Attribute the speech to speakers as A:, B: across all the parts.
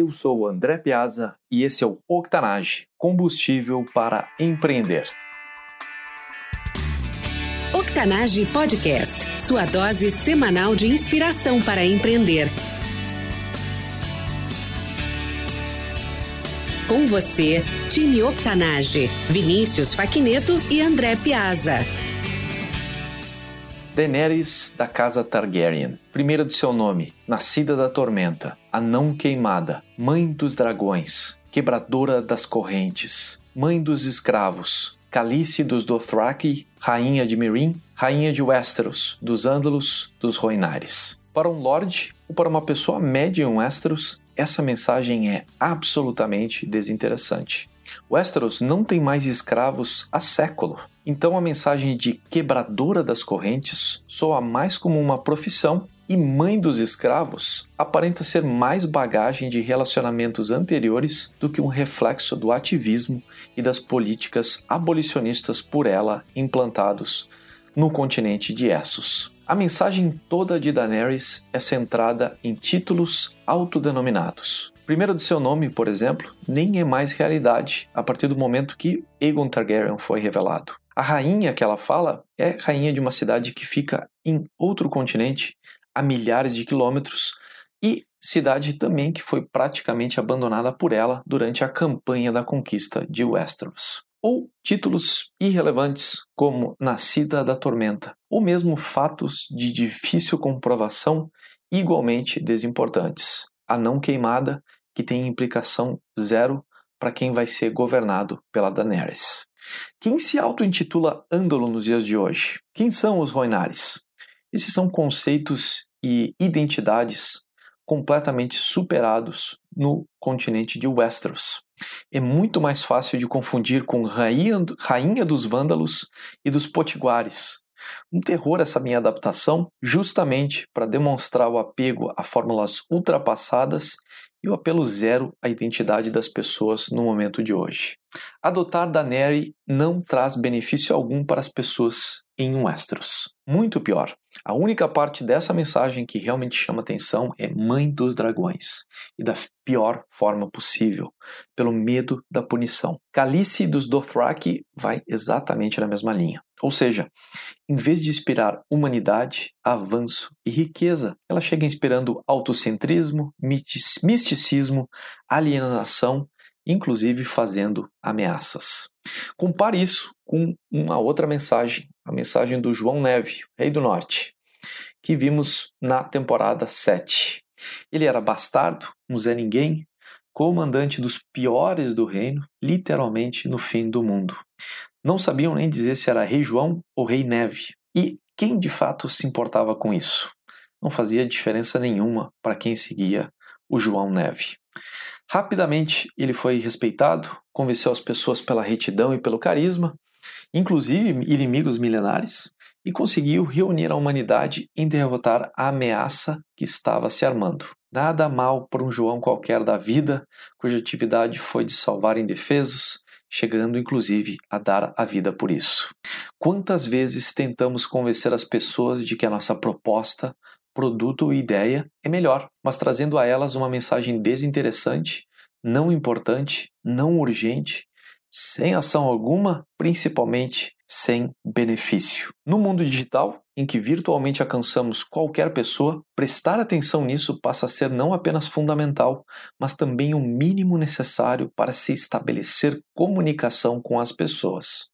A: Eu sou André Piazza e esse é o Octanage, combustível para empreender.
B: Octanage Podcast, sua dose semanal de inspiração para empreender. Com você, time Octanage, Vinícius Faquineto e André Piazza.
A: Daenerys da casa Targaryen, primeira do seu nome, nascida da tormenta, a não queimada, mãe dos dragões, quebradora das correntes, mãe dos escravos, Calice dos Dothraki, rainha de Meereen, rainha de Westeros, dos Ândalos, dos Roinares. Para um lord ou para uma pessoa média em Westeros, essa mensagem é absolutamente desinteressante. Westeros não tem mais escravos há século, então a mensagem de quebradora das correntes soa mais como uma profissão e mãe dos escravos aparenta ser mais bagagem de relacionamentos anteriores do que um reflexo do ativismo e das políticas abolicionistas por ela implantados no continente de Essos. A mensagem toda de Daenerys é centrada em títulos autodenominados. Primeiro do seu nome, por exemplo, nem é mais realidade a partir do momento que Aegon Targaryen foi revelado. A rainha que ela fala é rainha de uma cidade que fica em outro continente, a milhares de quilômetros, e cidade também que foi praticamente abandonada por ela durante a campanha da conquista de Westeros. Ou títulos irrelevantes como Nascida da Tormenta, ou mesmo fatos de difícil comprovação igualmente desimportantes. A não queimada que tem implicação zero para quem vai ser governado pela Daenerys. Quem se auto-intitula Ândalo nos dias de hoje? Quem são os Roinares? Esses são conceitos e identidades completamente superados no continente de Westeros. É muito mais fácil de confundir com rainha, rainha dos Vândalos e dos Potiguares. Um terror essa minha adaptação, justamente para demonstrar o apego a fórmulas ultrapassadas e o apelo zero à identidade das pessoas no momento de hoje. Adotar Daenerys não traz benefício algum para as pessoas em Westeros. Muito pior. A única parte dessa mensagem que realmente chama atenção é Mãe dos Dragões, e da pior forma possível, pelo medo da punição. Calice dos Dothraki vai exatamente na mesma linha. Ou seja, em vez de inspirar humanidade, avanço e riqueza, ela chega inspirando autocentrismo, misticismo, alienação inclusive fazendo ameaças. Compare isso com uma outra mensagem, a mensagem do João Neve, rei do norte, que vimos na temporada 7. Ele era bastardo, um Zé Ninguém, comandante dos piores do reino, literalmente no fim do mundo. Não sabiam nem dizer se era rei João ou rei Neve. E quem de fato se importava com isso? Não fazia diferença nenhuma para quem seguia o João Neve. Rapidamente ele foi respeitado, convenceu as pessoas pela retidão e pelo carisma, inclusive inimigos milenares, e conseguiu reunir a humanidade em derrotar a ameaça que estava se armando. Nada mal por um João qualquer da vida, cuja atividade foi de salvar indefesos, chegando inclusive a dar a vida por isso. Quantas vezes tentamos convencer as pessoas de que a nossa proposta produto ou ideia é melhor, mas trazendo a elas uma mensagem desinteressante, não importante, não urgente, sem ação alguma, principalmente sem benefício. No mundo digital, em que virtualmente alcançamos qualquer pessoa, prestar atenção nisso passa a ser não apenas fundamental, mas também o mínimo necessário para se estabelecer comunicação com as pessoas.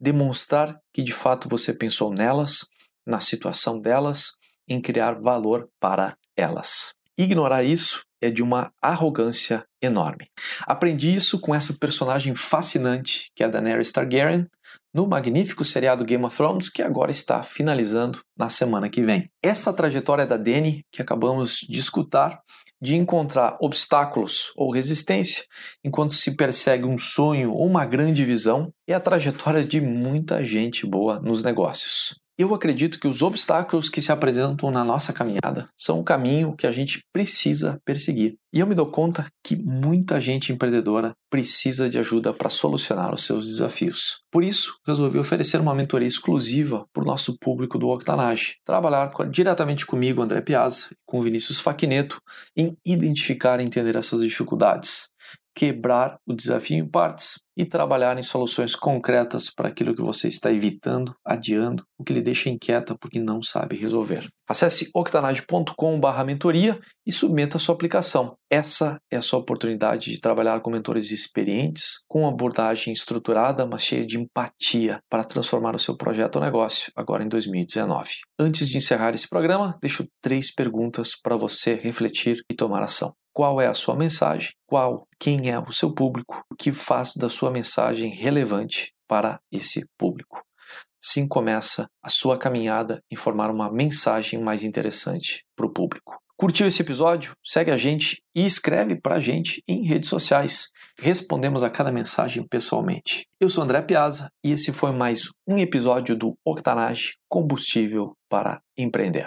A: Demonstrar que de fato você pensou nelas, na situação delas, em criar valor para elas. Ignorar isso é de uma arrogância enorme. Aprendi isso com essa personagem fascinante que é a Daenerys Targaryen no magnífico seriado Game of Thrones que agora está finalizando na semana que vem. Essa trajetória da Dany que acabamos de escutar de encontrar obstáculos ou resistência enquanto se persegue um sonho ou uma grande visão é a trajetória de muita gente boa nos negócios. Eu acredito que os obstáculos que se apresentam na nossa caminhada são um caminho que a gente precisa perseguir. E eu me dou conta que muita gente empreendedora precisa de ajuda para solucionar os seus desafios. Por isso, resolvi oferecer uma mentoria exclusiva para o nosso público do Octanage. Trabalhar diretamente comigo, André Piazza, com Vinícius Faquineto, em identificar e entender essas dificuldades quebrar o desafio em partes e trabalhar em soluções concretas para aquilo que você está evitando, adiando, o que lhe deixa inquieta porque não sabe resolver. Acesse octanage.com/mentoria e submeta a sua aplicação. Essa é a sua oportunidade de trabalhar com mentores experientes, com abordagem estruturada, mas cheia de empatia para transformar o seu projeto ou negócio agora em 2019. Antes de encerrar esse programa, deixo três perguntas para você refletir e tomar ação qual é a sua mensagem, qual, quem é o seu público, o que faz da sua mensagem relevante para esse público. Assim começa a sua caminhada em formar uma mensagem mais interessante para o público. Curtiu esse episódio? Segue a gente e escreve para a gente em redes sociais. Respondemos a cada mensagem pessoalmente. Eu sou André Piazza e esse foi mais um episódio do Octanage Combustível para Empreender.